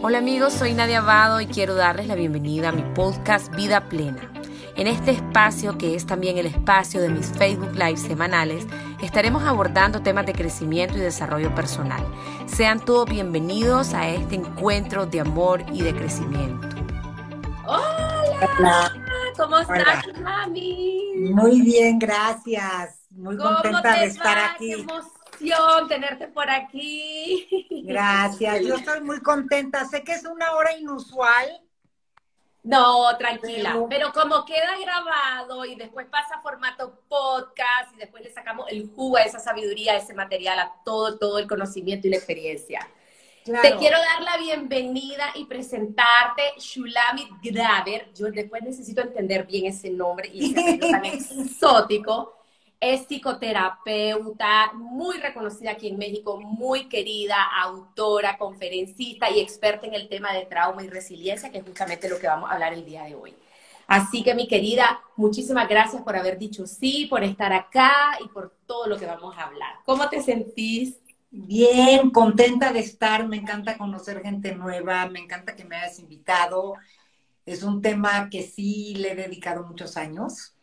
Hola amigos, soy Nadia Abado y quiero darles la bienvenida a mi podcast Vida Plena. En este espacio, que es también el espacio de mis Facebook Live semanales, estaremos abordando temas de crecimiento y desarrollo personal. Sean todos bienvenidos a este encuentro de amor y de crecimiento. Hola, ¿cómo estás, mami? Muy bien, gracias. Muy contenta de estar aquí tenerte por aquí. Gracias, yo estoy muy contenta. Sé que es una hora inusual. No, tranquila, pero, como queda grabado y después pasa a formato podcast y después le sacamos el jugo a esa sabiduría, a ese material, a todo, todo el conocimiento y la experiencia. Te quiero dar la bienvenida y presentarte Shulamit Graver. Yo después necesito entender bien ese nombre y ese nombre tan exótico. Es psicoterapeuta, muy reconocida aquí en México, muy querida, autora, conferencista y experta en el tema de trauma y resiliencia, que es justamente lo que vamos a hablar el día de hoy. Así que mi querida, muchísimas gracias por haber dicho sí, por estar acá y por todo lo que vamos a hablar. ¿Cómo te sentís? Bien, contenta de estar, me encanta conocer gente nueva, me encanta que me hayas invitado. Es un tema que sí le he dedicado muchos años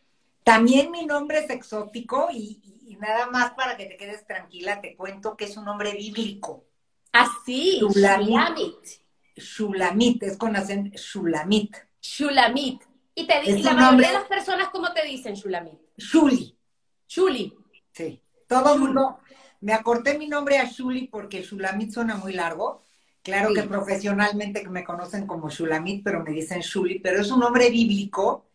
también mi nombre es exótico y, nada más para que te quedes tranquila, te cuento que es un nombre bíblico. Ah, sí, Shulamit. Shulamit, es con acento Shulamit. Shulamit. Y te dicen, la mayoría de las personas, ¿cómo te dicen Shulamit? Shuli. Shuli. Sí. Todo el mundo, me acorté mi nombre a Shuli porque Shulamit suena muy largo. Claro que profesionalmente me conocen como Shulamit, pero me dicen Shuli, pero es un nombre bíblico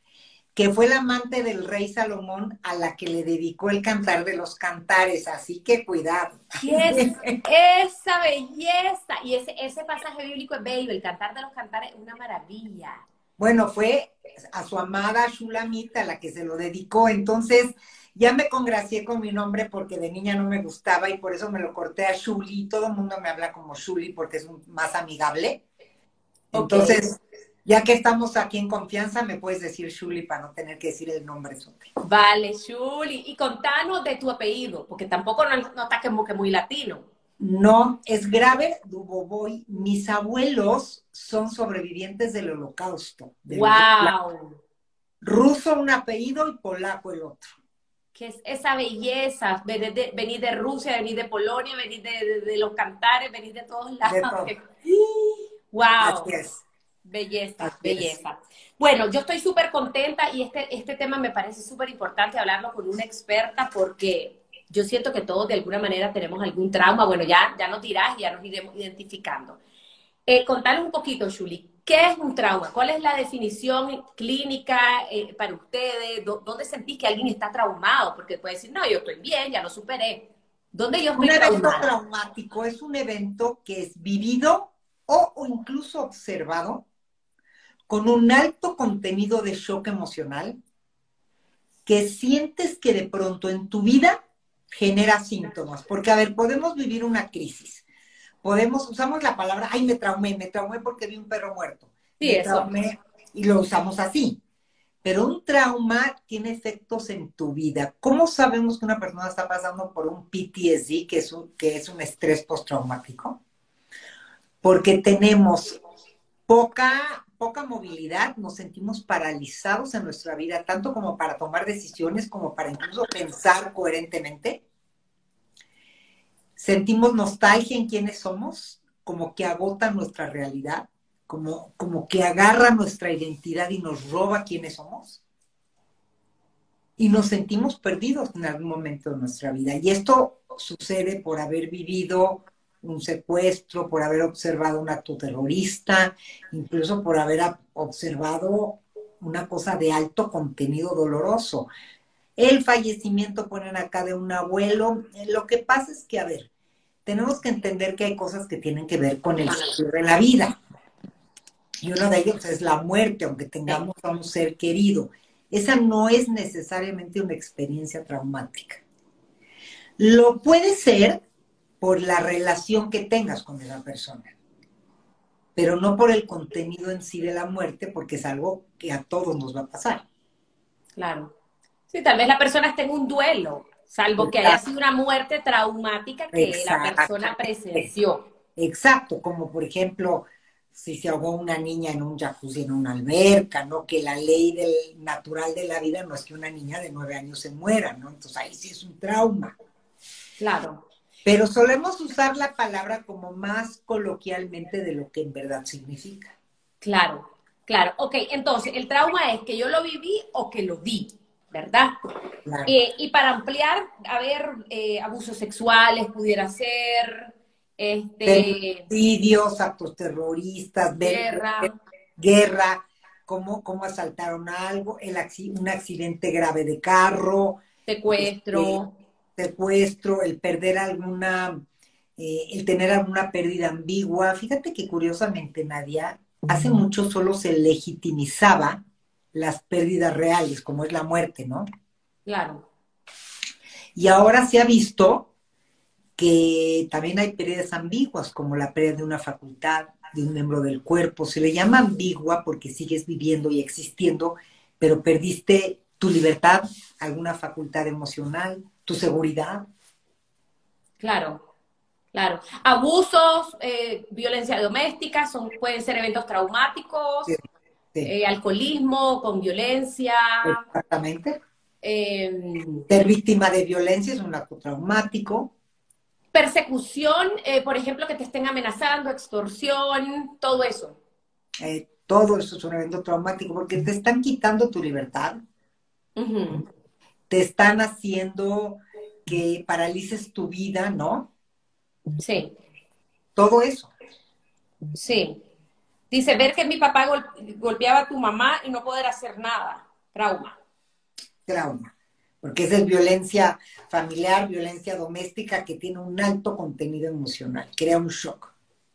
que fue la amante del rey Salomón a la que le dedicó el cantar de los cantares, así que cuidado. Esa belleza, y ese, ese pasaje bíblico es bello, el cantar de los cantares es una maravilla. Bueno, fue a su amada Shulamita la que se lo dedicó, entonces ya me congracié con mi nombre porque de niña no me gustaba y por eso me lo corté a Shuli, todo el mundo me habla como Shuli porque es más amigable. Entonces, ya que estamos aquí en confianza, me puedes decir Shuli para no tener que decir el nombre. Vale, Shuli. Y contanos de tu apellido, porque tampoco no, está como que muy latino. No, es grave, Duboboy. Mis abuelos son sobrevivientes del holocausto. ¡Wow! Ruso un apellido y polaco el otro. ¿Qué es esa belleza? Venir de, Rusia, venir de Polonia, venir de, los cantares, venir de todos lados. ¡Wow! Así es. Belleza, belleza. Bueno, yo estoy súper contenta y este, este tema me parece súper importante hablarlo con una experta porque yo siento que todos de alguna manera tenemos algún trauma. Bueno, ya, ya nos dirás y ya nos iremos identificando. Eh, contanos un poquito, Julie, ¿qué es un trauma? ¿Cuál es la definición clínica eh, para ustedes? ¿Dónde sentís que alguien está traumado? Porque puede decir, no, yo estoy bien, ya lo superé. ¿Dónde yo estoy Un evento traumático es un evento que es vivido o incluso observado con un alto contenido de shock emocional que sientes que de pronto en tu vida genera síntomas. Porque, a ver, podemos vivir una crisis. Podemos, usamos la palabra, ay, me traumé, me traumé porque vi un perro muerto. Sí, eso. y lo usamos así. Pero un trauma tiene efectos en tu vida. ¿Cómo sabemos que una persona está pasando por un PTSD, que es un, que es un estrés postraumático? Porque tenemos poca poca movilidad, nos sentimos paralizados en nuestra vida, tanto como para tomar decisiones, como para incluso pensar coherentemente. Sentimos nostalgia en quiénes somos, como que agota nuestra realidad, como, como que agarra nuestra identidad y nos roba quiénes somos. Y nos sentimos perdidos en algún momento de nuestra vida. Y esto sucede por haber vivido un secuestro, por haber observado un acto terrorista, incluso por haber observado una cosa de alto contenido doloroso. El fallecimiento, ponen acá, de un abuelo. Lo que pasa es que, a ver, tenemos que entender que hay cosas que tienen que ver con el ciclo de la vida. Y uno de ellos es la muerte, aunque tengamos a un ser querido. Esa no es necesariamente una experiencia traumática. Lo puede ser por la relación que tengas con esa persona, pero no por el contenido en sí de la muerte, porque es algo que a todos nos va a pasar. Claro. Sí, tal vez la persona esté en un duelo, salvo que haya sido una muerte traumática que la persona presenció. Exacto, como por ejemplo si se ahogó una niña en un jacuzzi, en una alberca, ¿no? Que la ley del natural de la vida no es que una niña de nueve años se muera, ¿no? Entonces ahí sí es un trauma. Claro. Pero solemos usar la palabra como más coloquialmente de lo que en verdad significa. Claro, claro. Ok, entonces el trauma es que yo lo viví o que lo vi, ¿verdad? Claro. Eh, y para ampliar, a ver, eh, abusos sexuales pudiera ser, este, Femicidios, actos terroristas, guerra. guerra, cómo, cómo asaltaron algo, el un accidente grave de carro, secuestro. Secuestro, el perder alguna, eh, el tener alguna pérdida ambigua. Fíjate que curiosamente, Nadia, hace mucho solo se legitimizaba las pérdidas reales, como es la muerte, ¿no? Claro, Y ahora se ha visto que también hay pérdidas ambiguas, como la pérdida de una facultad, de un miembro del cuerpo. Se le llama ambigua porque sigues viviendo y existiendo, pero perdiste tu libertad, alguna facultad emocional, tu seguridad. claro, claro. Abusos, eh, violencia doméstica, son, pueden ser eventos traumáticos, Sí, sí. eh, alcoholismo con violencia. Exactamente. eh, Ser víctima de violencia es un acto traumático. persecución, eh, por ejemplo, que te estén amenazando, extorsión, todo eso. Todo eso es un evento traumático porque te están quitando tu libertad, Ujú. Te están haciendo que paralices tu vida, ¿no? Sí, Todo eso. sí. Dice, ver que mi papá gol- golpeaba a tu mamá y no poder hacer nada. Trauma. trauma, porque esa es violencia familiar, violencia doméstica que tiene un alto contenido emocional, crea un shock.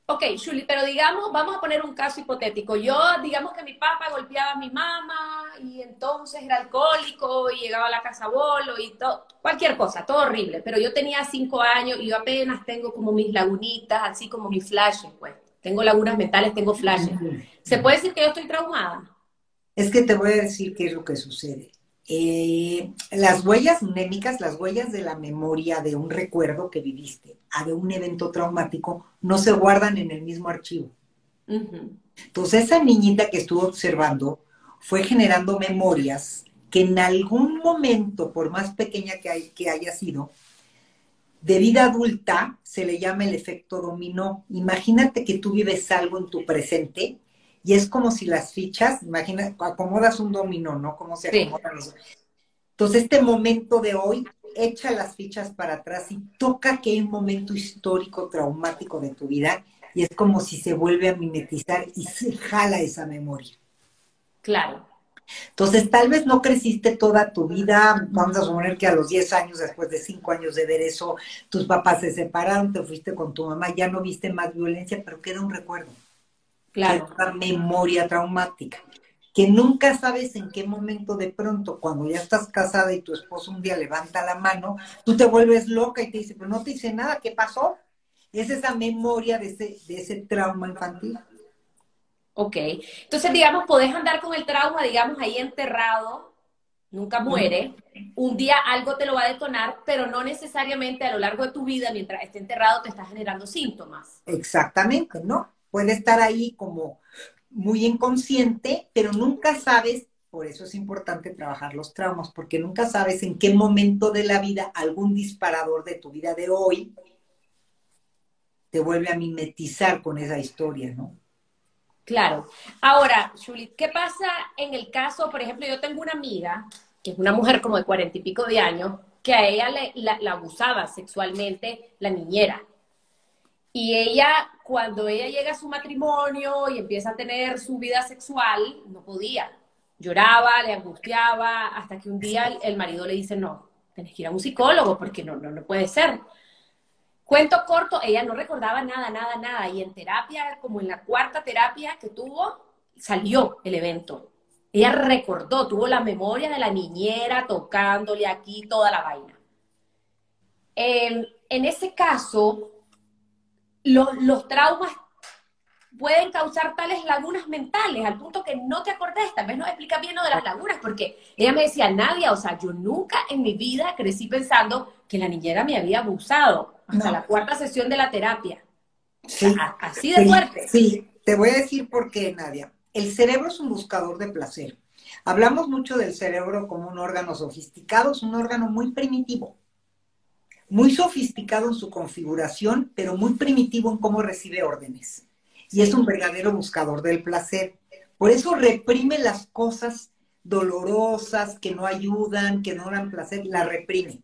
Ok, Shuli, pero digamos, vamos a poner un caso hipotético. Yo, digamos que mi papá golpeaba a mi mamá y entonces era alcohólico y llegaba a la casa bolo y todo, cualquier cosa, todo horrible. Pero yo tenía cinco años y yo apenas tengo como mis lagunitas, así como mis flashes, pues. Tengo lagunas mentales, tengo flashes. ¿Se puede decir que yo estoy traumada? Es que te voy a decir qué es lo que sucede. Eh, las huellas mnémicas, las huellas de la memoria de un recuerdo que viviste, a de un evento traumático, no se guardan en el mismo archivo. Entonces esa niñita que estuvo observando fue generando memorias que en algún momento, por más pequeña que, hay- que haya sido, de vida adulta se le llama el efecto dominó. Imagínate que tú vives algo en tu presente y es como si las fichas, imagina, acomodas un dominó, ¿no? Cómo se Sí. acomodan los... Entonces este momento de hoy echa las fichas para atrás y toca que hay un momento histórico traumático de tu vida y es como si se vuelve a mimetizar y se jala esa memoria. Claro. Entonces, tal vez no creciste toda tu vida, vamos a suponer que a los 10 años, después de 5 años de ver eso, tus papás se separaron, te fuiste con tu mamá, ya no viste más violencia, pero queda un recuerdo, Claro. una memoria traumática, que nunca sabes en qué momento de pronto, cuando ya estás casada y tu esposo un día levanta la mano, tú te vuelves loca y te dice, pero no te hice nada, ¿qué pasó? Es esa memoria de ese, de ese trauma infantil. Ok. Entonces, digamos, podés andar con el trauma, digamos, ahí enterrado, nunca muere. Un día algo te lo va a detonar, pero no necesariamente a lo largo de tu vida, mientras esté enterrado, te está generando síntomas. Exactamente, ¿no? Puede estar ahí como muy inconsciente, pero nunca sabes, por eso es importante trabajar los traumas, porque nunca sabes en qué momento de la vida algún disparador de tu vida de hoy te vuelve a mimetizar con esa historia, ¿no? Claro. Ahora, Julie, ¿qué pasa en el caso, por ejemplo, yo tengo una amiga, que es una mujer como de cuarenta y pico de años, que a ella le, la, la abusaba sexualmente la niñera. Y ella, cuando ella llega a su matrimonio y empieza a tener su vida sexual, no podía. Lloraba, le angustiaba, hasta que un día el, el marido le dice, no, tenés que ir a un psicólogo porque no, no, no puede ser. Cuento corto, ella no recordaba nada, nada, nada. Y en terapia, como en la cuarta terapia que tuvo, salió el evento. Ella recordó, tuvo la memoria de la niñera tocándole aquí toda la vaina. En ese caso, los, los traumas pueden causar tales lagunas mentales al punto que no te acordás. Tal vez no explica bien lo de las lagunas, porque ella me decía, Nadia, o sea, yo nunca en mi vida crecí pensando que la niñera me había abusado hasta No. la cuarta sesión de la terapia. Sí. Así de fuerte. Sí, Te voy a decir por qué, Nadia. El cerebro es un buscador de placer. Hablamos mucho del cerebro como un órgano sofisticado, es un órgano muy primitivo, muy sofisticado en su configuración, pero muy primitivo en cómo recibe órdenes. Y es un verdadero buscador del placer. Por eso reprime las cosas dolorosas, que no ayudan, que no dan placer, la reprime.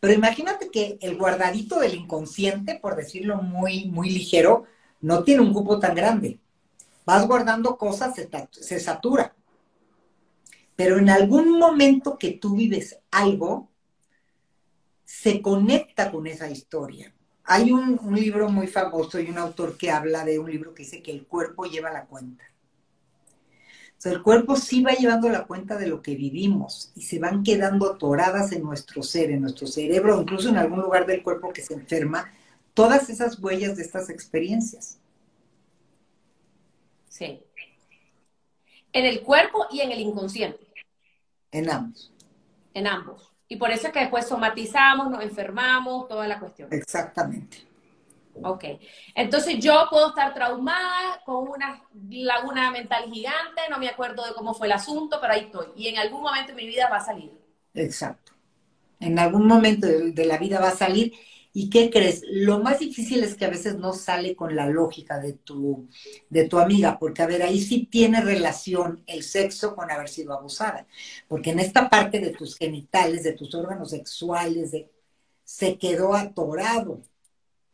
Pero imagínate que el guardadito del inconsciente, por decirlo muy, muy ligero, no tiene un cupo tan grande. Vas guardando cosas, se, se satura. Pero en algún momento que tú vives algo, se conecta con esa historia. Hay un, un, libro muy famoso y un autor que habla de un libro que dice que el cuerpo lleva la cuenta. O sea, el cuerpo sí va llevando la cuenta de lo que vivimos y se van quedando atoradas en nuestro ser, en nuestro cerebro, incluso en algún lugar del cuerpo que se enferma, todas esas huellas de estas experiencias. Sí. En el cuerpo y en el inconsciente. En ambos. En ambos. Y por eso es que después somatizamos, nos enfermamos, toda la cuestión. Exactamente. Ok. Entonces yo puedo estar traumada con una laguna mental gigante, no me acuerdo de cómo fue el asunto, pero ahí estoy. Y en algún momento de mi vida va a salir. Exacto. En algún momento de, la vida va a salir. ¿Y qué crees? Lo más difícil es que a veces no sale con la lógica de tu, de tu amiga, porque a ver, ahí sí tiene relación el sexo con haber sido abusada, porque en esta parte de tus genitales, de tus órganos sexuales, de, se quedó atorado.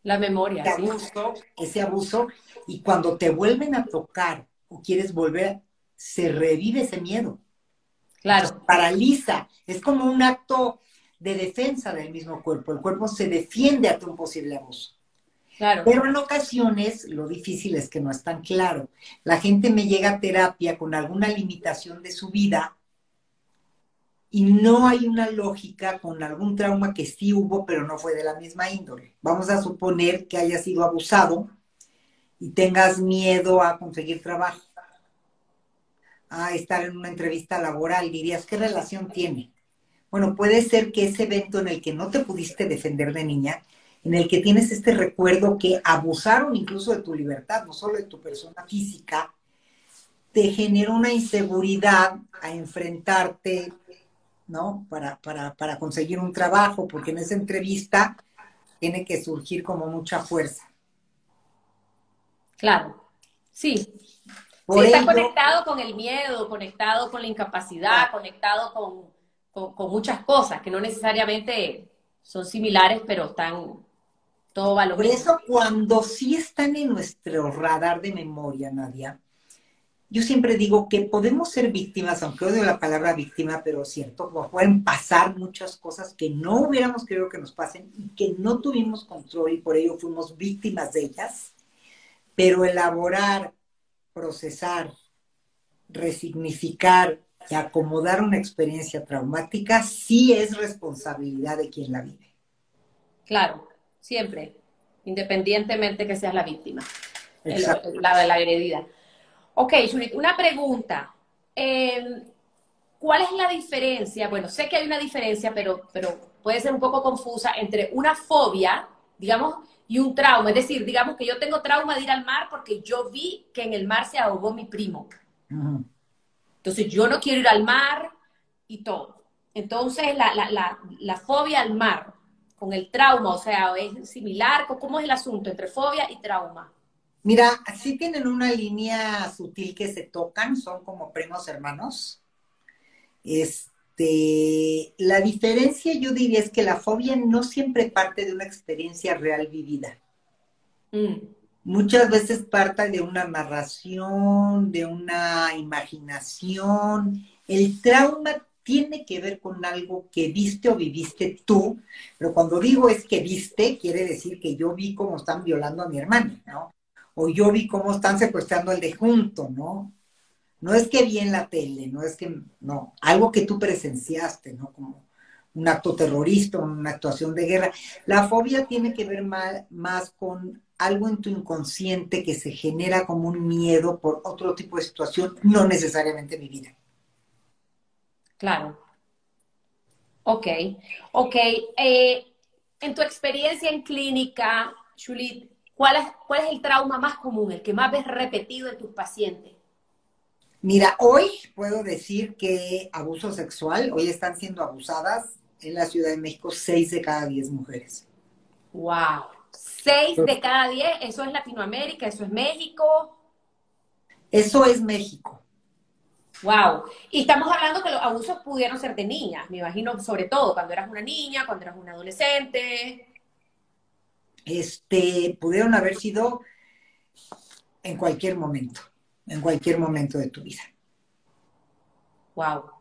La memoria. Ese abuso, ese abuso, y cuando te vuelven a tocar o quieres volver, se revive ese miedo. Claro. paraliza. Es como un acto de defensa del mismo cuerpo. El cuerpo se defiende ante un posible abuso. Claro. Pero en ocasiones lo difícil es que no es tan claro. La gente me llega a terapia con alguna limitación de su vida y no hay una lógica con algún trauma que sí hubo, pero no fue de la misma índole. Vamos a suponer que haya sido abusado y tengas miedo a conseguir trabajo, a estar en una entrevista laboral. Dirías, ¿qué relación tiene? Bueno, puede ser que ese evento en el que no te pudiste defender de niña, en el que tienes este recuerdo que abusaron incluso de tu libertad, no solo de tu persona física, te generó una inseguridad a enfrentarte ¿no? Para, para, para conseguir un trabajo, porque en esa entrevista tiene que surgir como mucha fuerza. Claro, sí. sí está conectado con el miedo, conectado con la incapacidad, conectado con, con, muchas cosas que no necesariamente son similares, pero están todo valorado. Por eso, cuando sí están en nuestro radar de memoria, Nadia, yo siempre digo que podemos ser víctimas, aunque odio la palabra víctima, pero cierto, pueden pasar muchas cosas que no hubiéramos querido que nos pasen y que no tuvimos control y por ello fuimos víctimas de ellas. Pero elaborar, procesar, resignificar y acomodar una experiencia traumática sí es responsabilidad de quien la vive. Claro, siempre, independientemente que seas la víctima, la de la agredida. Ok, Judith, una pregunta. Em, ¿Cuál es la diferencia? Bueno, sé que hay una diferencia, pero, pero puede ser un poco confusa entre una fobia, digamos, y un trauma. Es decir, digamos que yo tengo trauma de ir al mar porque yo vi que en el mar se ahogó mi primo. Entonces yo no quiero ir al mar y todo. Entonces la, la, la, fobia al mar con el trauma, o sea, es similar. ¿Cómo es el asunto entre fobia y trauma? Mira, sí tienen una línea sutil que se tocan, son como primos hermanos. Este, la diferencia yo diría es que la fobia no siempre parte de una experiencia real vivida. Mm. Muchas veces parte de una narración, de una imaginación. El trauma tiene que ver con algo que viste o viviste tú, pero cuando digo es que viste, quiere decir que yo vi cómo están violando a mi hermana, ¿no? o yo vi cómo están secuestrando al de junto, ¿no? No es que vi en la tele, no es que, no, algo que tú presenciaste, ¿no? Como un acto terrorista, una actuación de guerra. La fobia tiene que ver más, más con algo en tu inconsciente que se genera como un miedo por otro tipo de situación, no necesariamente mi vida. Claro. Ok, ok. Eh, en tu experiencia en clínica, Julie, ¿cuál es, ¿cuál es el trauma más común, el que más ves repetido en tus pacientes? Mira, hoy puedo decir que abuso sexual, hoy están siendo abusadas en la Ciudad de México seis de cada diez mujeres. ¡Wow! Seis de cada diez, eso es Latinoamérica, eso es México. Eso es México. Wow. Y estamos hablando que los abusos pudieron ser de niñas, me imagino, sobre todo cuando eras una niña, cuando eras una adolescente. Este, pudieron haber sido en cualquier momento, en cualquier momento de tu vida. Wow.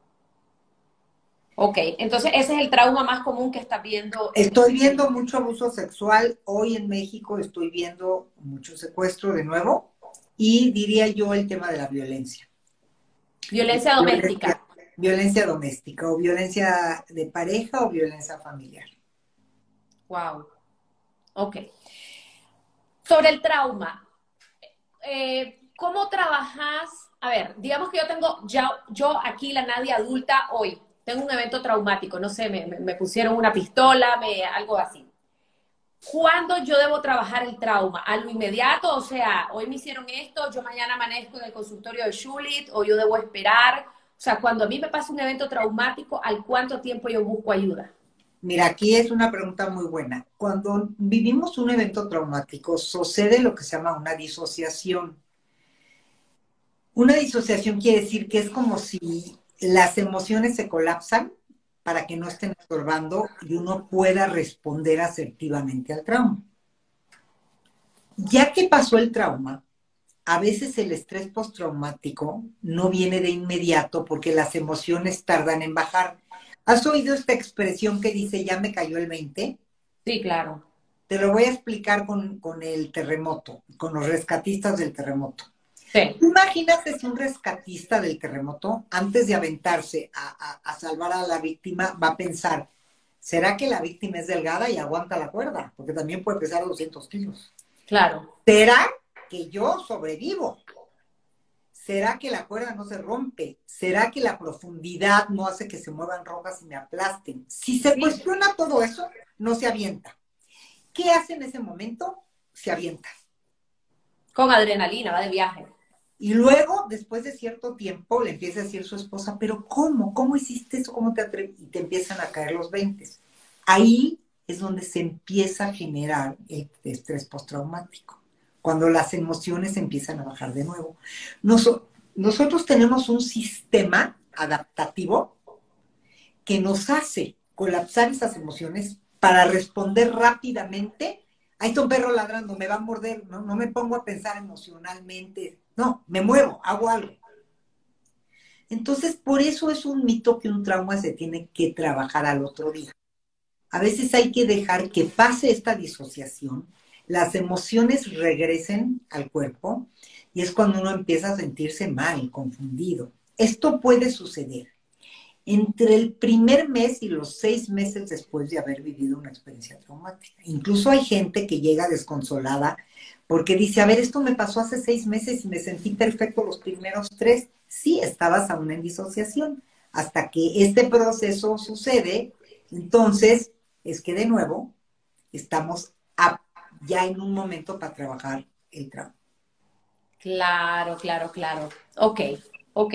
Ok, entonces ese es el trauma más común que estás viendo. Estoy viendo mucho abuso sexual. Hoy en México estoy viendo mucho secuestro de nuevo y diría yo el tema de la violencia. Violencia doméstica. Violencia, doméstica o violencia de pareja o violencia familiar. Wow. Ok. Sobre el trauma, eh, ¿cómo trabajas? A ver, digamos que yo tengo, ya, yo aquí, la nadie adulta, hoy, tengo un evento traumático, no sé, me, pusieron una pistola, algo así. ¿Cuándo yo debo trabajar el trauma? ¿A lo inmediato? O sea, hoy me hicieron esto, yo mañana amanezco en el consultorio de Schulit, o yo debo esperar. O sea, cuando a mí me pasa un evento traumático, ¿al cuánto tiempo yo busco ayuda? Mira, aquí es una pregunta muy buena. Cuando vivimos un evento traumático, sucede lo que se llama una disociación. Una disociación quiere decir que es como si las emociones se colapsan para que no estén estorbando y uno pueda responder asertivamente al trauma. Ya que pasó el trauma, a veces el estrés postraumático no viene de inmediato porque las emociones tardan en bajar. ¿Has oído esta expresión que dice ya me cayó el 20? Sí, claro. Te lo voy a explicar con, con el terremoto, con los rescatistas del terremoto. Imagínate si un rescatista del terremoto, antes de aventarse a, salvar a la víctima, va a pensar, ¿será que la víctima es delgada y aguanta la cuerda? Porque también puede pesar 200 kilos. Claro. ¿Será que yo sobrevivo? ¿Será que la cuerda no se rompe? ¿Será que la profundidad no hace que se muevan rojas y me aplasten? Si se cuestiona todo eso, no se avienta. ¿Qué hace en ese momento? Se avienta. Con adrenalina, va de viaje. Y luego, después de cierto tiempo, le empieza a decir su esposa, pero ¿cómo? ¿Cómo hiciste eso? ¿Cómo te atreves? Y te empiezan a caer los 20. Ahí es donde se empieza a generar el estrés postraumático, cuando las emociones empiezan a bajar de nuevo. nosotros tenemos un sistema adaptativo que nos hace colapsar esas emociones para responder rápidamente. Ahí está un perro ladrando, me va a morder, no, no me pongo a pensar emocionalmente, no, me muevo, hago algo. Entonces, por eso es un mito que un trauma se tiene que trabajar al otro día. A veces hay que dejar que pase esta disociación, las emociones regresen al cuerpo y es cuando uno empieza a sentirse mal, confundido. Esto puede suceder entre el primer mes y los seis meses después de haber vivido una experiencia traumática. Incluso hay gente que llega desconsolada porque dice, a ver, esto me pasó hace seis meses y me sentí perfecto los primeros tres. Sí, estabas aún en disociación. Hasta que este proceso sucede, entonces es que de nuevo estamos ya en un momento para trabajar el trauma. Claro, claro, claro. Ok, ok.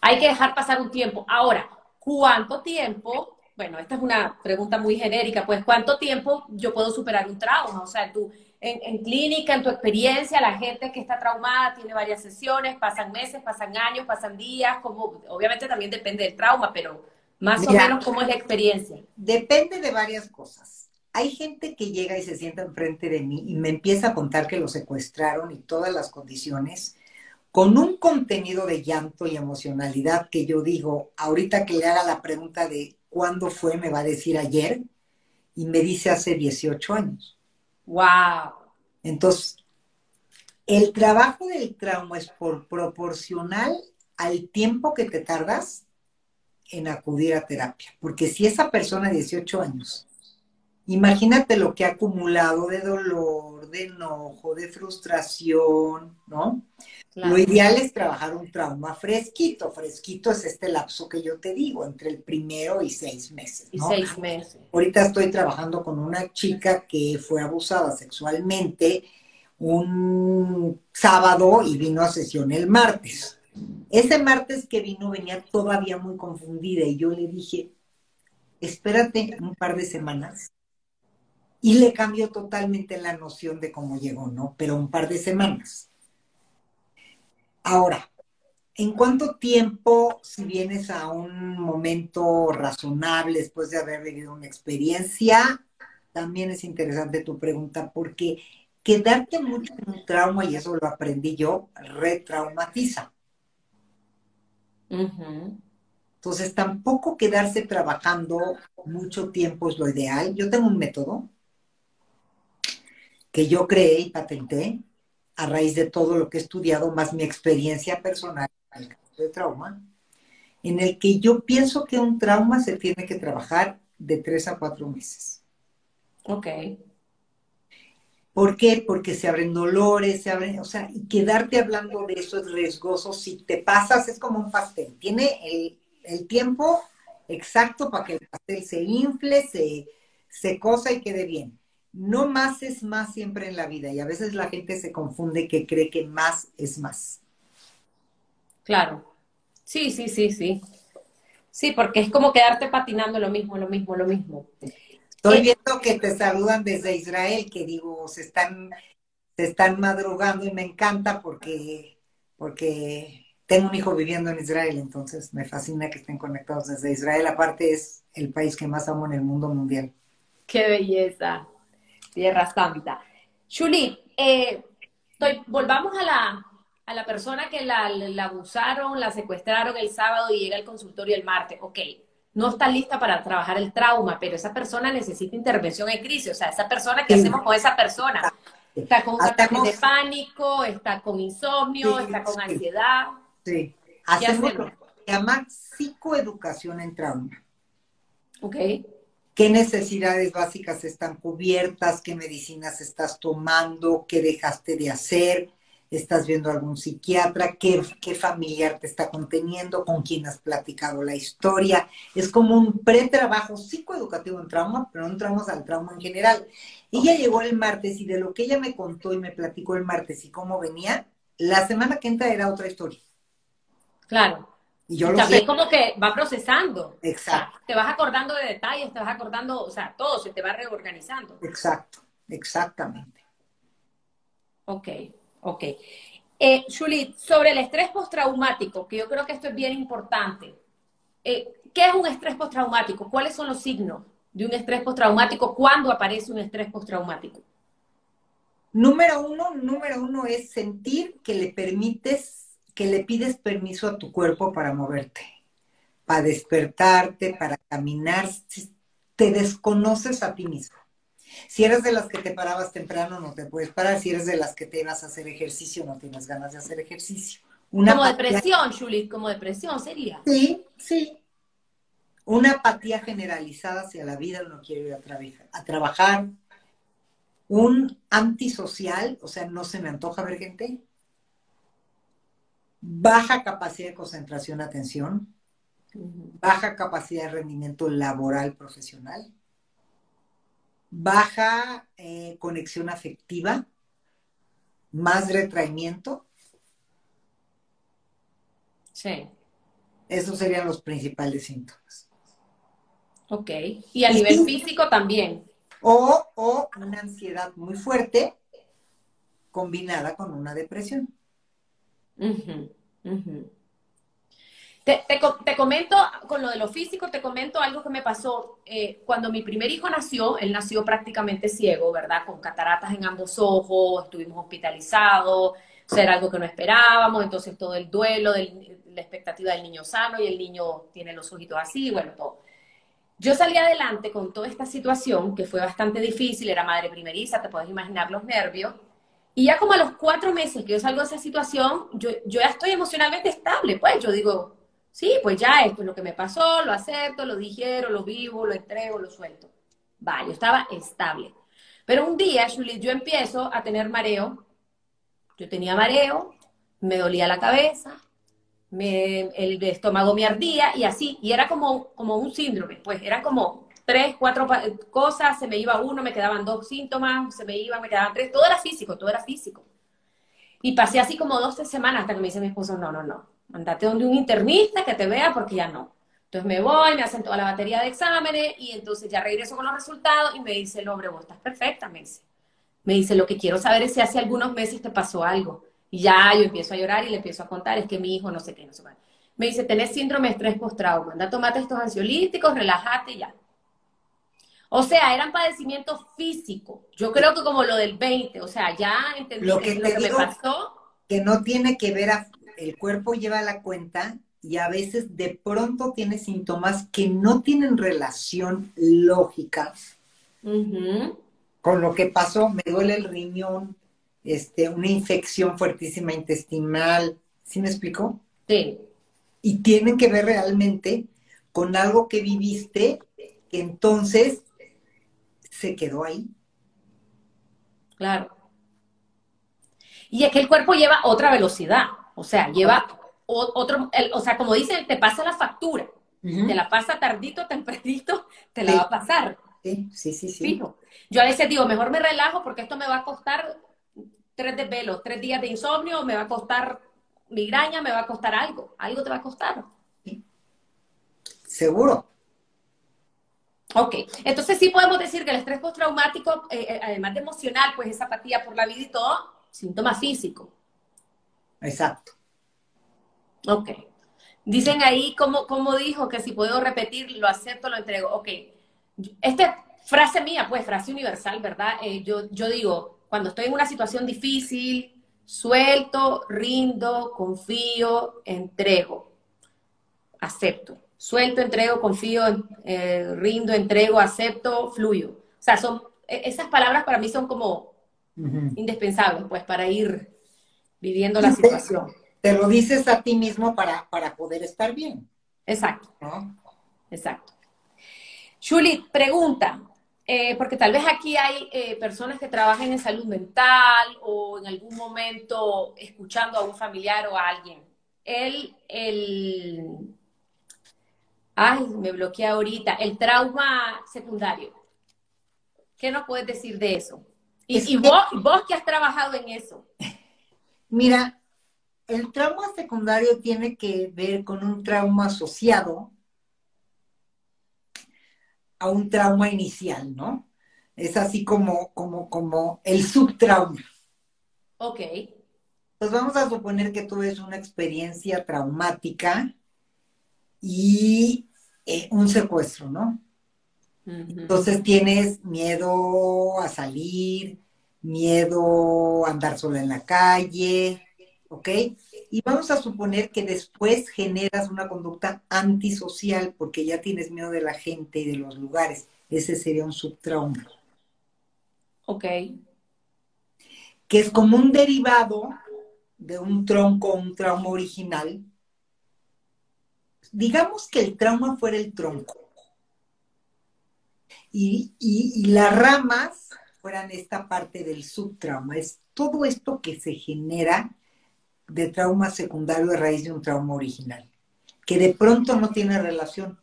Hay que dejar pasar un tiempo. Ahora, ¿cuánto tiempo? Bueno, esta es una pregunta muy genérica, pues ¿cuánto tiempo yo puedo superar un trauma? O sea, tú en, clínica, en tu experiencia, la gente que está traumada tiene varias sesiones, pasan meses, pasan años, pasan días, como obviamente también depende del trauma, pero más o menos cómo es la experiencia. Depende de varias cosas. Hay gente que llega y se sienta enfrente de mí y me empieza a contar que lo secuestraron y todas las condiciones con un contenido de llanto y emocionalidad que yo digo, ahorita que le haga la pregunta de cuándo fue, me va a decir ayer y me dice hace 18 años. Wow. Entonces, el trabajo del trauma es por proporcional al tiempo que te tardas en acudir a terapia. Porque si esa persona de 18 años, imagínate lo que ha acumulado de dolor, de enojo, de frustración, ¿no? Lo ideal es trabajar un trauma fresquito. Fresquito es este lapso que yo te digo, entre el primero y seis meses. Y seis meses. Ahorita estoy trabajando con una chica que fue abusada sexualmente. un sábado y vino a sesión el martes. Ese martes que vino venía todavía muy confundida y yo le dije, espérate un par de semanas. Y le cambió totalmente la noción de cómo llegó, ¿no? Pero un par de semanas. Ahora, ¿en cuánto tiempo, si vienes a un momento razonable después de haber vivido una experiencia, también es interesante tu pregunta, porque quedarte mucho en un trauma, y eso lo aprendí yo, retraumatiza. Entonces, tampoco quedarse trabajando mucho tiempo es lo ideal. Yo tengo un método que yo creé y patenté a raíz de todo lo que he estudiado, más mi experiencia personal en el caso de trauma, en el que yo pienso que un trauma se tiene que trabajar de tres a cuatro meses. Ok. ¿Por qué? Porque se abren dolores, se abren, o sea, y quedarte hablando de eso es riesgoso. Si te pasas, es como un pastel. Tiene el, tiempo exacto para que el pastel se infle, se, se cosa y quede bien. No más es más siempre en la vida y a veces la gente se confunde que cree que más es más. Claro. Sí, sí, sí, sí. Sí, porque es como quedarte patinando lo mismo, lo mismo, lo mismo. Estoy viendo que te saludan desde Israel, que digo, se están, se están madrugando y me encanta porque, porque tengo un hijo viviendo en Israel, entonces me fascina que estén conectados desde Israel. Aparte es el país que más amo en el mundo mundial. Qué belleza, Tierra Santa. Julie, eh, volvamos a la, a la persona que la, la abusaron, la secuestraron el sábado y llega al consultorio el martes. Ok, no está lista para trabajar el trauma, pero esa persona necesita intervención en crisis. O sea, esa persona, ¿qué hacemos con esa persona? Está con ataques de pánico, está con insomnio, está con ansiedad. Sí, hacemos lo que se llama psicoeducación en trauma. Ok. ¿Qué necesidades básicas están cubiertas? ¿Qué medicinas estás tomando? ¿Qué dejaste de hacer? estás viendo algún psiquiatra, qué, qué familiar te está conteniendo, con quién has platicado la historia. Es como un pretrabajo psicoeducativo en trauma, pero no entramos al trauma en general. Ella llegó el martes y de lo que ella me contó y me platicó el martes y cómo venía, la semana que entra era otra historia. Claro. Y yo lo como que va procesando. Exacto. te vas acordando de detalles, te vas acordando, o sea, todo se te va reorganizando. Exacto, exactamente. Ok. Ok. Eh, Julie, sobre el estrés postraumático, que yo creo que esto es bien importante. Eh, ¿Qué es un estrés postraumático? ¿Cuáles son los signos de un estrés postraumático? ¿Cuándo aparece un estrés postraumático? Número uno, número uno es sentir que le permites, que le pides permiso a tu cuerpo para moverte, para despertarte, para caminar. Te desconoces a ti mismo. Si eres de las que te parabas temprano, no te puedes parar. Si eres de las que te ibas a hacer ejercicio, no tienes ganas de hacer ejercicio. como depresión, Julie, como depresión sería. Sí, sí. Una apatía generalizada hacia la vida, no quiero ir a, a trabajar. Un antisocial, o sea, no se me antoja ver gente. Baja capacidad de concentración, atención. Baja capacidad de rendimiento laboral profesional baja eh, conexión afectiva, más retraimiento. Sí. Esos serían los principales síntomas. Ok. Y a nivel físico también. O, o una ansiedad muy fuerte combinada con una depresión. Te, comento, con lo de lo físico, te comento algo que me pasó eh, cuando mi primer hijo nació, él nació prácticamente ciego, ¿verdad? Con cataratas en ambos ojos, estuvimos hospitalizados, o sea, era algo que no esperábamos, entonces todo el duelo, la expectativa del niño sano y el niño tiene los ojitos así, bueno, todo. Yo salí adelante con toda esta situación, que fue bastante difícil, era madre primeriza, te puedes imaginar los nervios, y ya como a los cuatro meses que yo salgo de esa situación, yo, yo ya estoy emocionalmente estable, pues yo digo, Sí, pues ya esto es lo que me pasó, lo acepto, lo digiero, lo vivo, lo entrego, lo suelto. Vale, yo estaba estable. Pero un día, Julie, yo empiezo a tener mareo. Yo tenía mareo, me dolía la cabeza, el estómago me ardía y así. Y era como, como un síndrome, pues era como, tres, cuatro cosas, se me iba uno, me quedaban dos síntomas, se me iban, me quedaban tres, todo era físico, todo era físico. Y pasé así como dos, semanas hasta que me dice mi esposo, no, no, no, andate donde un internista que te vea porque ya no. Entonces me voy, me hacen toda la batería de exámenes y entonces ya regreso con los resultados y me dice el hombre, vos estás perfecta, me dice. Me dice, lo que quiero saber es si hace algunos meses te pasó algo. Y ya yo empiezo a llorar y le empiezo a contar, es que mi hijo no sé qué, no sé qué. Me dice, tenés síndrome de estrés post-trauma, anda, tomate estos ansiolíticos, relájate y ya. O sea, eran padecimientos físicos. Yo creo que como lo del 20, o sea, ya entendí lo que, me pasó. Que no tiene que ver, el cuerpo lleva la cuenta y a veces de pronto tiene síntomas que no tienen relación lógica con lo que pasó. Me duele el riñón, este, una infección fuertísima intestinal. ¿Sí me explico? Sí. Y tienen que ver realmente con algo que viviste que entonces se quedó ahí. Claro. Y es que el cuerpo lleva otra velocidad, o sea, lleva otro, o sea, como dicen, te pasa la factura, te la pasa tardito, tempranito, te la va a pasar. Sí, sí, sí, Fijo. Yo a veces digo, mejor me relajo porque esto me va a costar tres desvelos, tres días de insomnio, me va a costar migraña, me va a costar algo, algo te va a costar. Seguro. Ok, entonces sí podemos decir que el estrés postraumático, eh, eh, además de emocional, pues esa apatía por la vida y todo, síntoma físico. Exacto. Ok. Dicen ahí, como, como dijo, que si puedo repetir, lo acepto, lo entrego. Ok. Esta frase mía, pues, frase universal, ¿verdad? Eh, yo, yo digo, cuando estoy en una situación difícil, suelto, rindo, confío, entrego, acepto suelto, entrego, confío, eh, rindo, entrego, acepto, fluyo. O sea, son, e, esas palabras para mí son como indispensables, pues, para ir viviendo la situación. Te, lo dices a ti mismo para, para poder estar bien. Exacto. Exacto. Julie, pregunta, eh, porque tal vez aquí hay eh, personas que trabajan en salud mental o en algún momento escuchando a un familiar o a alguien. El, el, Ay, me bloqueé ahorita. El trauma secundario. ¿Qué nos puedes decir de eso? Y, vos, vos que has trabajado en eso. Mira, el trauma secundario tiene que ver con un trauma asociado a un trauma inicial, ¿no? Es así como, como, como el subtrauma. Ok. Pues vamos a suponer que tú ves una experiencia traumática y eh, un secuestro, ¿no? Entonces tienes miedo a salir, miedo a andar sola en la calle, ¿ok? Y vamos a suponer que después generas una conducta antisocial porque ya tienes miedo de la gente y de los lugares. Ese sería un subtrauma. Ok. Que es como un derivado de un tronco, un trauma original, digamos que el trauma fuera el tronco y, las ramas fueran esta parte del subtrauma. Es todo esto que se genera de trauma secundario a raíz de un trauma original, que de pronto no tiene relación,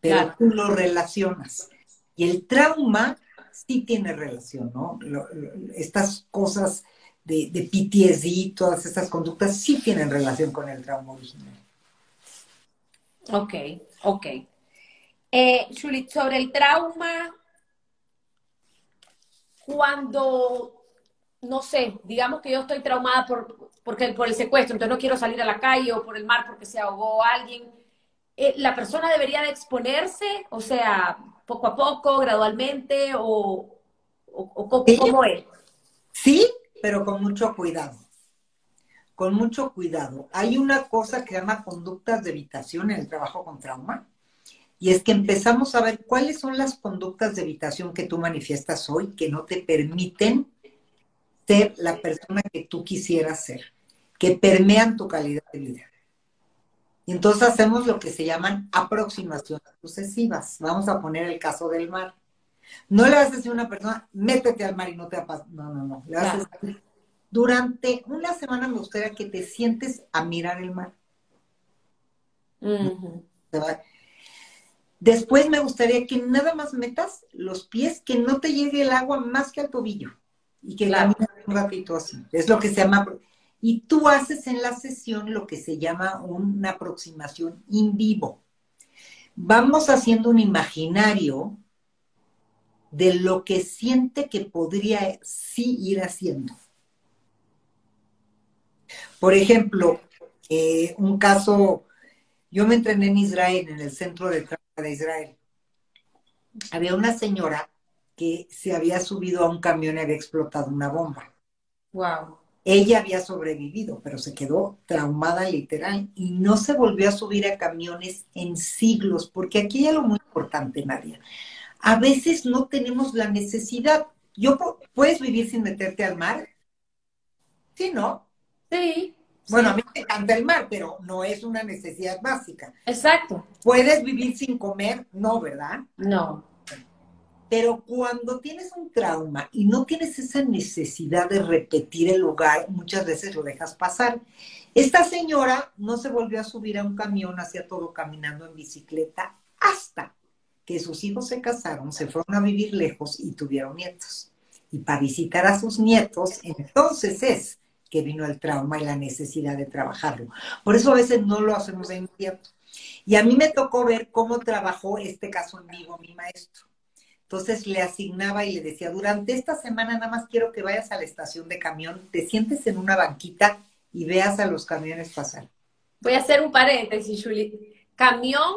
pero tú lo relacionas. Y el trauma sí tiene relación, ¿no? estas cosas de, de PTSD, todas estas conductas sí tienen relación con el trauma original. Ok, ok. Eh, sobre el trauma, cuando, no sé, digamos que yo estoy traumada por, porque, por el secuestro, entonces no quiero salir a la calle o por el mar porque se ahogó alguien, eh, ¿la persona debería de exponerse? O sea, poco a poco, gradualmente, o, o, ¿cómo es? Sí, pero con mucho cuidado con mucho cuidado. Hay una cosa que se llama conductas de evitación en el trabajo con trauma, y es que empezamos a ver cuáles son las conductas de evitación que tú manifiestas hoy que no te permiten ser la persona que tú quisieras ser, que permean tu calidad de vida. Y entonces hacemos lo que se llaman aproximaciones sucesivas. Vamos a poner el caso del mar. No le haces a una persona, métete al mar y no te apas. No, no, no. Le haces durante una semana me gustaría que te sientes a mirar el mar. Después me gustaría que nada más metas los pies, que no te llegue el agua más que al tobillo y que la un ratito así. Es lo que se llama. Y tú haces en la sesión lo que se llama una aproximación in vivo. Vamos haciendo un imaginario de lo que siente que podría sí ir haciendo. Por ejemplo, eh, un caso, yo me entrené en Israel, en el centro de de Israel. Había una señora que se había subido a un camión y había explotado una bomba. Wow. Ella había sobrevivido, pero se quedó traumada literal y no se volvió a subir a camiones en siglos, porque aquí hay algo muy importante, Nadia. A veces no tenemos la necesidad. Yo puedes vivir sin meterte al mar. Sí, ¿no? Sí. Bueno, a mí me encanta el mar, pero no es una necesidad básica. Exacto. ¿Puedes vivir sin comer? No, ¿verdad? No. Pero cuando tienes un trauma y no tienes esa necesidad de repetir el lugar, muchas veces lo dejas pasar. Esta señora no se volvió a subir a un camión, hacía todo caminando en bicicleta, hasta que sus hijos se casaron, se fueron a vivir lejos y tuvieron nietos. Y para visitar a sus nietos, entonces es que vino el trauma y la necesidad de trabajarlo. Por eso a veces no lo hacemos de inmediato. Y a mí me tocó ver cómo trabajó este caso en vivo mi maestro. Entonces le asignaba y le decía, durante esta semana nada más quiero que vayas a la estación de camión, te sientes en una banquita y veas a los camiones pasar. Voy a hacer un paréntesis, Julie. Camión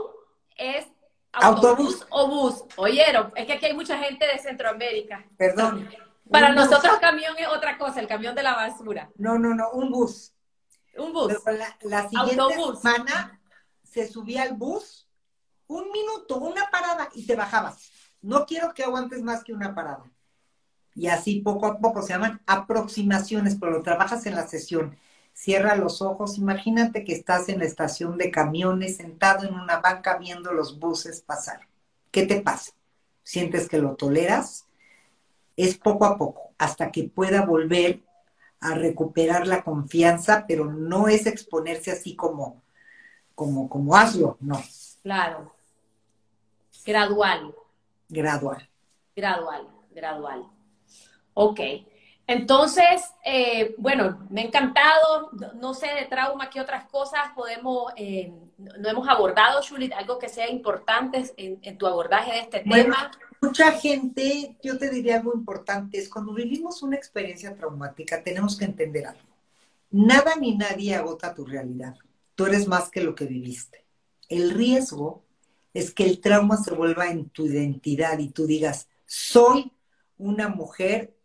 es autobús, o bus. Oyeron, es que aquí hay mucha gente de Centroamérica. Perdón. Para nosotros camión es otra cosa, el camión de la basura. No, no, no, un bus. Un bus. la, siguiente semana se subía al bus, un minuto, una parada y te bajabas. No quiero que aguantes más que una parada. Y así poco a poco se llaman aproximaciones, pero lo trabajas en la sesión. Cierra los ojos, imagínate que estás en la estación de camiones, sentado en una banca viendo los buses pasar. ¿Qué te pasa? ¿Sientes que lo toleras? Es poco a poco, hasta que pueda volver a recuperar la confianza, pero no es exponerse así como, como, como hazlo, no. Claro. Gradual. Gradual. Gradual, gradual. Ok. Entonces, eh, bueno, me ha encantado, no sé de trauma, qué otras cosas podemos, eh, no hemos abordado, Julie, algo que sea importante en, tu abordaje de este tema. Mucha gente, yo te diría algo importante, es cuando vivimos una experiencia traumática, tenemos que entender algo. Nada ni nadie agota tu realidad. Tú eres más que lo que viviste. El riesgo es que el trauma se vuelva en tu identidad y tú digas, soy una mujer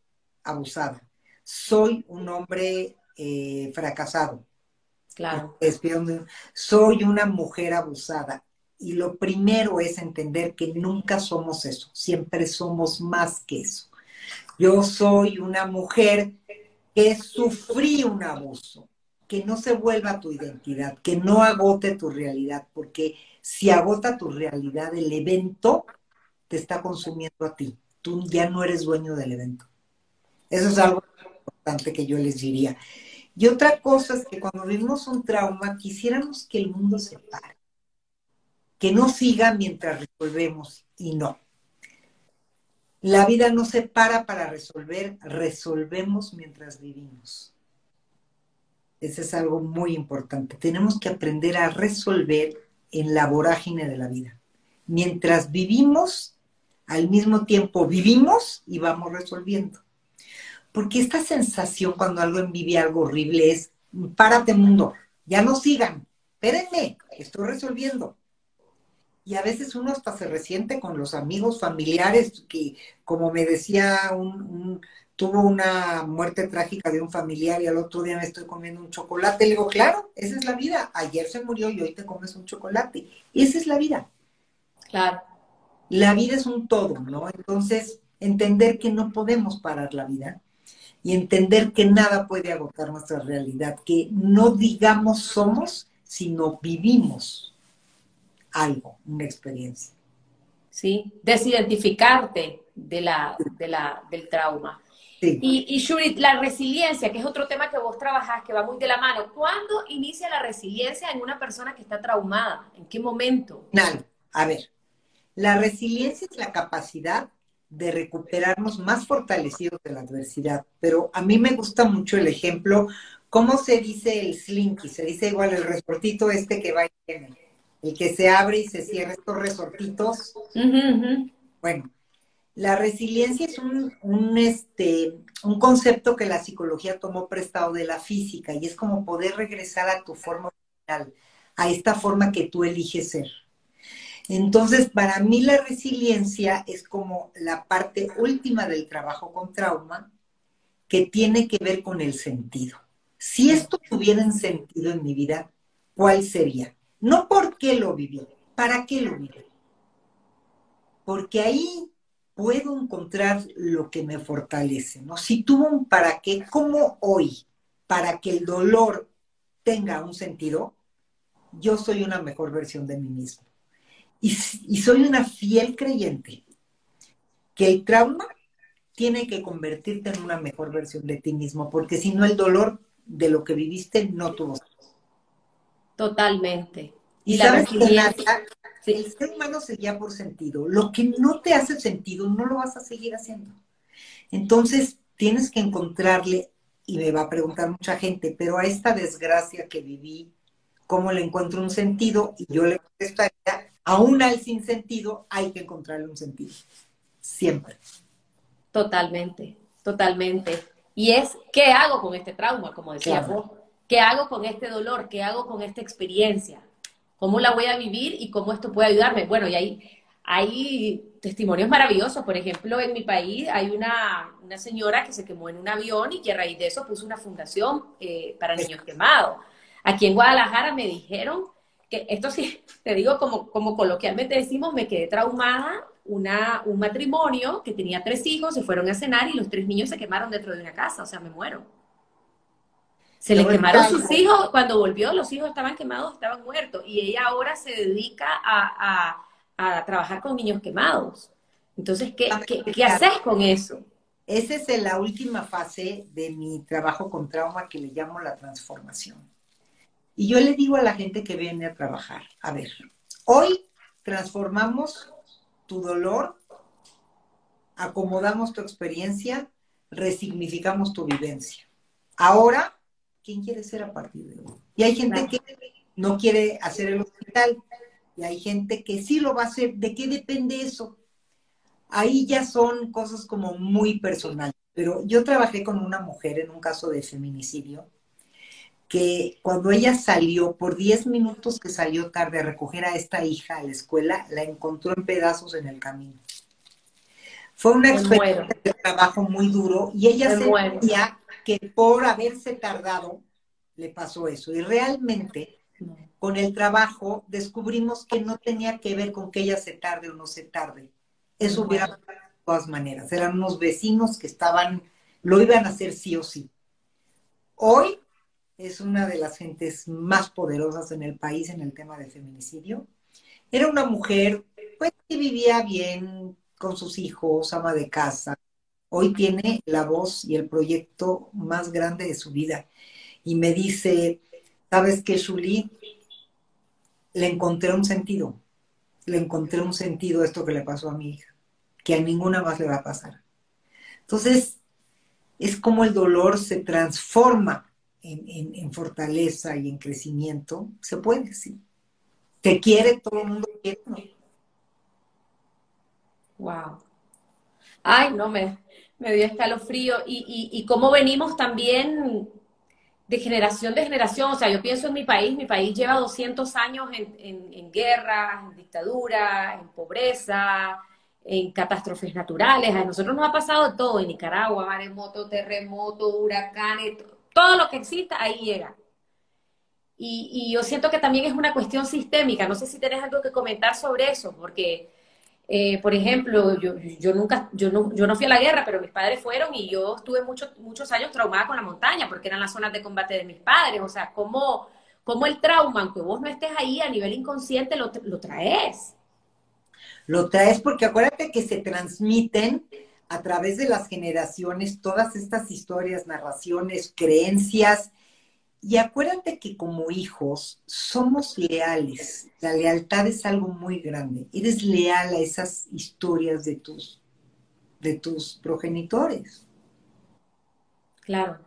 abusada, soy un hombre eh, fracasado. Claro. Soy una mujer abusada. Y lo primero es entender que nunca somos eso, siempre somos más que eso. Yo soy una mujer que sufrí un abuso, que no se vuelva tu identidad, que no agote tu realidad, porque si agota tu realidad, el evento te está consumiendo a ti. Tú ya no eres dueño del evento. Eso es algo importante que yo les diría. Y otra cosa es que cuando vivimos un trauma, quisiéramos que el mundo se pare que no siga mientras resolvemos y no. La vida no se para para resolver, resolvemos mientras vivimos. Eso es algo muy importante. Tenemos que aprender a resolver en la vorágine de la vida. Mientras vivimos, al mismo tiempo vivimos y vamos resolviendo. Porque esta sensación cuando algo envive algo horrible es, párate mundo, ya no sigan, espérenme, estoy resolviendo y a veces uno hasta se resiente con los amigos familiares que, como me decía, un, tuvo una muerte trágica de un familiar y al otro día me estoy comiendo un chocolate. Le digo, claro, esa es la vida. Ayer se murió y hoy te comes un chocolate. Esa es la vida. Claro. La vida es un todo, ¿no? Entonces, entender que no podemos parar la vida y entender que nada puede agotar nuestra realidad, que no digamos somos, sino vivimos algo, una experiencia. Sí, desidentificarte de la, de la, del trauma. Y, y Shuri, la resiliencia, que es otro tema que vos trabajás, que va muy de la mano. ¿Cuándo inicia la resiliencia en una persona que está traumada? ¿En qué momento? Nada, a ver, La resiliencia es la capacidad de recuperarnos más fortalecidos de la adversidad, pero a mí me gusta mucho el ejemplo, ¿cómo se dice el slinky? Se dice igual el resortito este que va en el que se abre y se cierra estos resortitos. Bueno, la resiliencia es un, un, este, un concepto que la psicología tomó prestado de la física y es como poder regresar a tu forma original, a esta forma que tú eliges ser. Entonces, para mí la resiliencia es como la parte última del trabajo con trauma que tiene que ver con el sentido. Si esto tuviera un sentido en mi vida, ¿cuál sería? No por qué lo viví, ¿para qué lo viví? Porque ahí puedo encontrar lo que me fortalece, ¿no? Si tuvo un para qué, ¿cómo hoy, para que el dolor tenga un sentido, yo soy una mejor versión de mí mismo? Y, soy una fiel creyente que el trauma tiene que convertirte en una mejor versión de ti mismo, porque si no el dolor de lo que viviste no tuvo. Totalmente. Y, sabes que el ser humano se guía por sentido. Lo que no te hace sentido no lo vas a seguir haciendo. Entonces tienes que encontrarle, y me va a preguntar mucha gente, pero a esta desgracia que viví, ¿cómo le encuentro un sentido? Y yo le contestaría, aún al sin sentido, hay que encontrarle un sentido. Siempre. Totalmente, totalmente. Y es, ¿qué hago con este trauma? Como decía vos. ¿Qué hago con este dolor? ¿Qué hago con esta experiencia? ¿Cómo la voy a vivir y cómo esto puede ayudarme? Bueno, y hay, hay testimonios maravillosos. Por ejemplo, en mi país hay una, una, señora que se quemó en un avión y que a raíz de eso puso una fundación eh, para niños quemados. Aquí en Guadalajara me dijeron esto sí, te digo como, como coloquialmente decimos, me quedé traumada, una, un matrimonio que tenía tres hijos, se fueron a cenar y los tres niños se quemaron dentro de una casa, o sea, me muero. Se le quemaron sus hijos, cuando volvió los hijos estaban quemados, estaban muertos, y ella ahora se dedica a, a, trabajar con niños quemados. Entonces, ¿qué, qué, qué haces con eso? Esa es la última fase de mi trabajo con trauma que le llamo la transformación. Y yo le digo a la gente que viene a trabajar, a ver, hoy transformamos tu dolor, acomodamos tu experiencia, resignificamos tu vivencia. Ahora, ¿quién quiere ser a partir de hoy? Y hay gente que no quiere hacer el hospital y hay gente que sí lo va a hacer. ¿De qué depende eso? Ahí ya son cosas como muy personales. Pero yo trabajé con una mujer en un caso de feminicidio que cuando ella salió, por 10 minutos que salió tarde a recoger a esta hija a la escuela, la encontró en pedazos en el camino. Fue una experiencia de trabajo muy duro y ella sentía que por haberse tardado le pasó eso. Y realmente con el trabajo descubrimos que no tenía que ver con que ella se tarde o no se tarde. Eso hubiera de todas maneras. Eran unos vecinos que estaban, lo iban a hacer sí o sí. Hoy es una de las gentes más poderosas en el país en el tema de feminicidio. Era una mujer pues, que vivía bien con sus hijos, ama de casa. Hoy tiene la voz y el proyecto más grande de su vida. Y me dice, ¿sabes qué, Julie? Le encontré un sentido. Le encontré un sentido a esto que le pasó a mi hija, que a ninguna más le va a pasar. Entonces, es como el dolor se transforma en, fortaleza y en crecimiento, se puede, sí. Te quiere, todo el mundo quiere. Wow. Ay, no, me, me dio escalofrío. Y, y, y cómo venimos también de generación de generación. O sea, yo pienso en mi país, mi país lleva 200 años en, en, en guerras, en dictadura, en pobreza, en catástrofes naturales. A nosotros nos ha pasado todo en Nicaragua, maremoto, terremoto, huracanes, todo lo que exista, ahí llega. Y, yo siento que también es una cuestión sistémica. No sé si tenés algo que comentar sobre eso, porque, eh, por ejemplo, yo, yo nunca, yo no, yo no fui a la guerra, pero mis padres fueron y yo estuve muchos muchos años traumada con la montaña, porque eran las zonas de combate de mis padres. O sea, ¿cómo, cómo el trauma, aunque vos no estés ahí a nivel inconsciente, lo, lo traes? Lo traes porque acuérdate que se transmiten a través de las generaciones todas estas historias, narraciones, creencias, y acuérdate que como hijos somos leales. La lealtad es algo muy grande. Eres leal a esas historias de tus, de tus progenitores. Claro.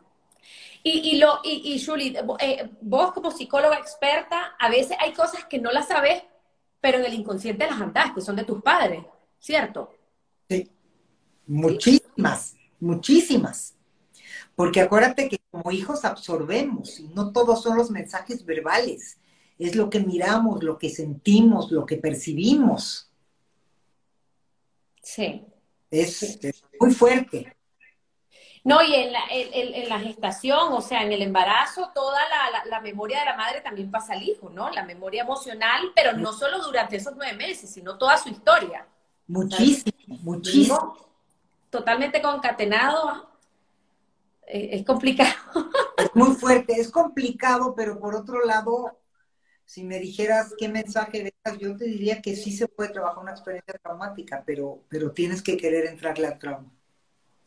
Y, y, lo, y, y Julie, eh, vos como psicóloga experta, a veces hay cosas que no las sabes, pero en el inconsciente las andás, que son de tus padres, ¿cierto? Sí. Muchísimas, muchísimas. Porque acuérdate que como hijos absorbemos y no todos son los mensajes verbales. Es lo que miramos, lo que sentimos, lo que percibimos. Sí. Es, muy fuerte. No, y en la, en, la, gestación, o sea, en el embarazo, toda la, la, memoria de la madre también pasa al hijo, ¿no? La memoria emocional, pero no solo durante esos nueve meses, sino toda su historia. Muchísimo, muchísimo. Totalmente concatenado es complicado. Es muy fuerte, es complicado, pero por otro lado, si me dijeras qué mensaje dejas, yo te diría que sí se puede trabajar una experiencia traumática, pero, pero tienes que querer entrarle al trauma.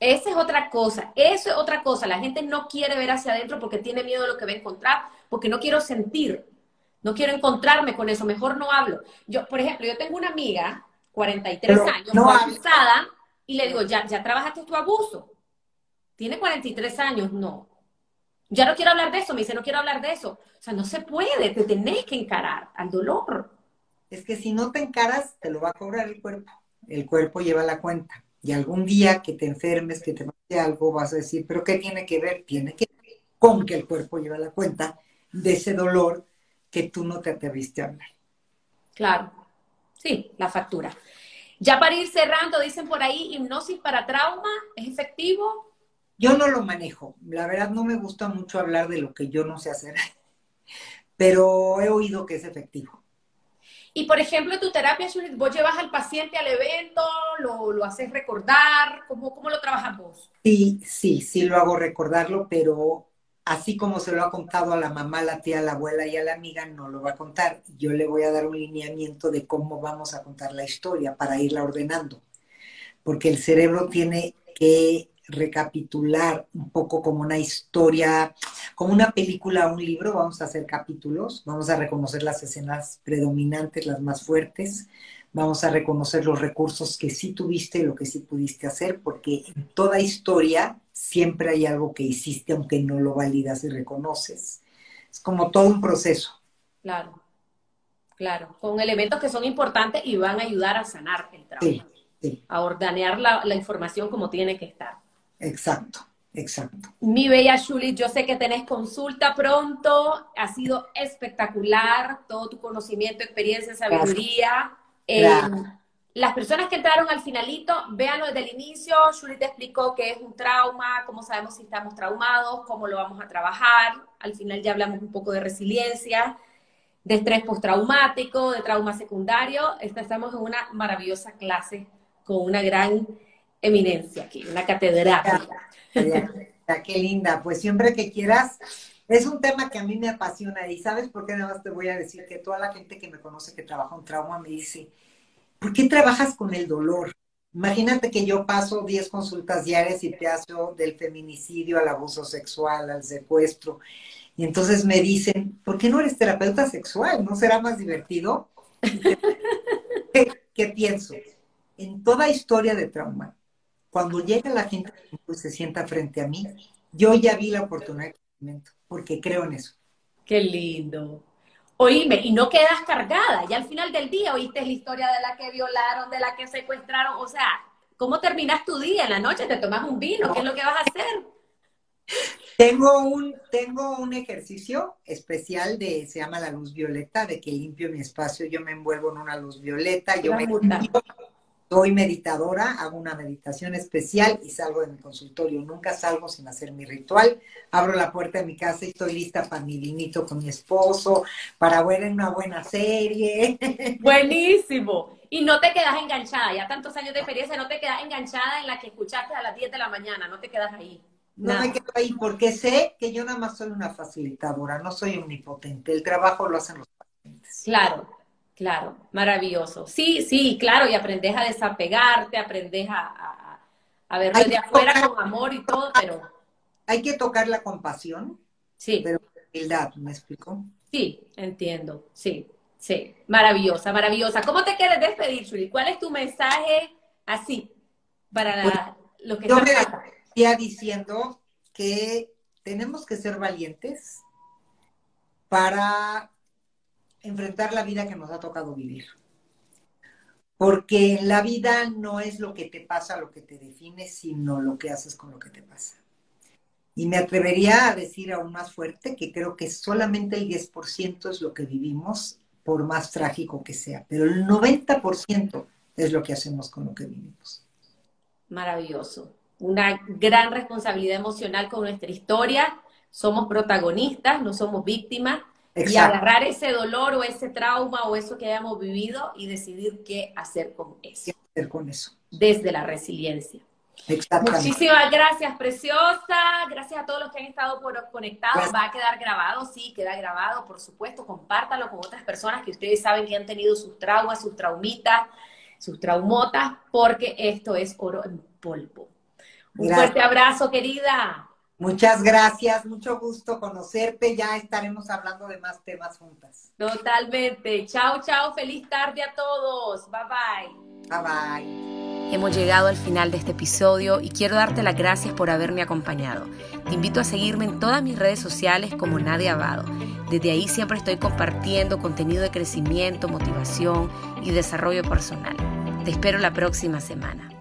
Esa es otra cosa, eso es otra cosa. La gente no quiere ver hacia adentro porque tiene miedo de lo que va a encontrar, porque no quiero sentir, no quiero encontrarme con eso, mejor no hablo. Yo, por ejemplo, yo tengo una amiga, 43 años, no abusada, y le digo, ya, ya trabajaste tu abuso tiene 43 años, no. Ya no quiero hablar de eso, me dice, no quiero hablar de eso. O sea, no se puede, te tenés que encarar al dolor. Es que si no te encaras, te lo va a cobrar el cuerpo. El cuerpo lleva la cuenta. Y algún día que te enfermes, que te pase algo, vas a decir, pero ¿qué tiene que ver? Tiene que ver con que el cuerpo lleva la cuenta de ese dolor que tú no te atreviste a hablar. Claro, sí, la factura. Ya para ir cerrando, dicen por ahí, hipnosis para trauma, ¿es efectivo? Yo no lo manejo. La verdad no me gusta mucho hablar de lo que yo no sé hacer, pero he oído que es efectivo. Y por ejemplo, en tu terapia, vos llevas al paciente al evento, lo, lo haces recordar, ¿Cómo, ¿cómo lo trabajas vos? Sí, sí, sí lo hago recordarlo, pero así como se lo ha contado a la mamá, la tía, la abuela y a la amiga, no lo va a contar. Yo le voy a dar un lineamiento de cómo vamos a contar la historia para irla ordenando. Porque el cerebro tiene que recapitular un poco como una historia, como una película o un libro, vamos a hacer capítulos, vamos a reconocer las escenas predominantes, las más fuertes, vamos a reconocer los recursos que sí tuviste y lo que sí pudiste hacer, porque en toda historia siempre hay algo que hiciste aunque no lo validas y reconoces. Es como todo un proceso. Claro, claro, con elementos que son importantes y van a ayudar a sanar el trauma. A ordenar la, la información como tiene que estar. Exacto, exacto. Mi bella Julie, yo sé que tenés consulta pronto, ha sido espectacular todo tu conocimiento, experiencia, sabiduría. Eh, las personas que entraron al finalito, véanlo desde el inicio. Julie te explicó qué es un trauma, cómo sabemos si estamos traumados, cómo lo vamos a trabajar. Al final ya hablamos un poco de resiliencia, de estrés postraumático, de trauma secundario. Estamos en una maravillosa clase con una gran eminencia aquí, una catedrática. qué linda. Pues siempre que quieras, es un tema que a mí me apasiona y sabes por qué nada más te voy a decir que toda la gente que me conoce que trabaja un trauma me dice, ¿por qué trabajas con el dolor? Imagínate que yo paso 10 consultas diarias y te hago del feminicidio al abuso sexual, al secuestro. Y entonces me dicen, ¿por qué no eres terapeuta sexual? ¿No será más divertido? ¿Qué, qué pienso? En toda historia de trauma, cuando llega la gente pues, se sienta frente a mí, yo ya vi la oportunidad de porque creo en eso. Qué lindo. Oíme, y no quedas cargada, ya al final del día oíste la historia de la que violaron, de la que secuestraron, o sea, ¿cómo terminas tu día? En la noche te tomas un vino, ¿qué es lo que vas a hacer? Tengo un, tengo un ejercicio especial de, se llama la luz violeta, de que limpio mi espacio, yo me envuelvo en una luz violeta, yo me soy meditadora, hago una meditación especial y salgo de mi consultorio. Nunca salgo sin hacer mi ritual. Abro la puerta de mi casa y estoy lista para mi vinito con mi esposo, para ver una buena serie. Buenísimo. Y no te quedas enganchada, ya tantos años de experiencia, no te quedas enganchada en la que escuchaste a las 10 de la mañana, no te quedas ahí. No me quedo ahí porque sé que yo nada más soy una facilitadora, no soy omnipotente. El trabajo lo hacen los pacientes. Claro, Claro, maravilloso. Sí, sí, claro, y aprendes a desapegarte, aprendes a, a, verlo de afuera con amor y todo, pero... Hay que tocar la compasión. Sí. Pero humildad, ¿me explico? Sí, entiendo, sí, sí, maravillosa, maravillosa. ¿Cómo te quieres despedir, Shuri? ¿Cuál es tu mensaje así para Pues, los que Yo me diciendo que tenemos que ser valientes para enfrentar la vida que nos ha tocado vivir. Porque la vida no es lo que te pasa lo que te define, sino lo que haces con lo que te pasa. Y me atrevería a decir aún más fuerte que creo que solamente el 10% es lo que vivimos, por más trágico que sea, pero el 90% es lo que hacemos con lo que vivimos. Maravilloso. Una gran responsabilidad emocional con nuestra historia. Somos protagonistas, no somos víctimas. Y agarrar ese dolor o ese trauma o eso que hayamos vivido y decidir qué hacer con eso, ¿Qué hacer con eso? desde la resiliencia. Exactamente. Muchísimas gracias, preciosa. Gracias a todos los que han estado por conectados. Gracias. Va a quedar grabado, sí, queda grabado, por supuesto. Compártalo con otras personas que ustedes saben que han tenido sus traumas, sus traumitas, sus traumotas, porque esto es oro en polvo. Un Gracias. fuerte abrazo, querida. Muchas gracias, mucho gusto conocerte. Ya estaremos hablando de más temas juntas. Totalmente. Chao, chao. Feliz tarde a todos. Bye bye. Bye bye. Hemos llegado al final de este episodio y quiero darte las gracias por haberme acompañado. Te invito a seguirme en todas mis redes sociales como Nadia Abado. Desde ahí siempre estoy compartiendo contenido de crecimiento, motivación y desarrollo personal. Te espero la próxima semana.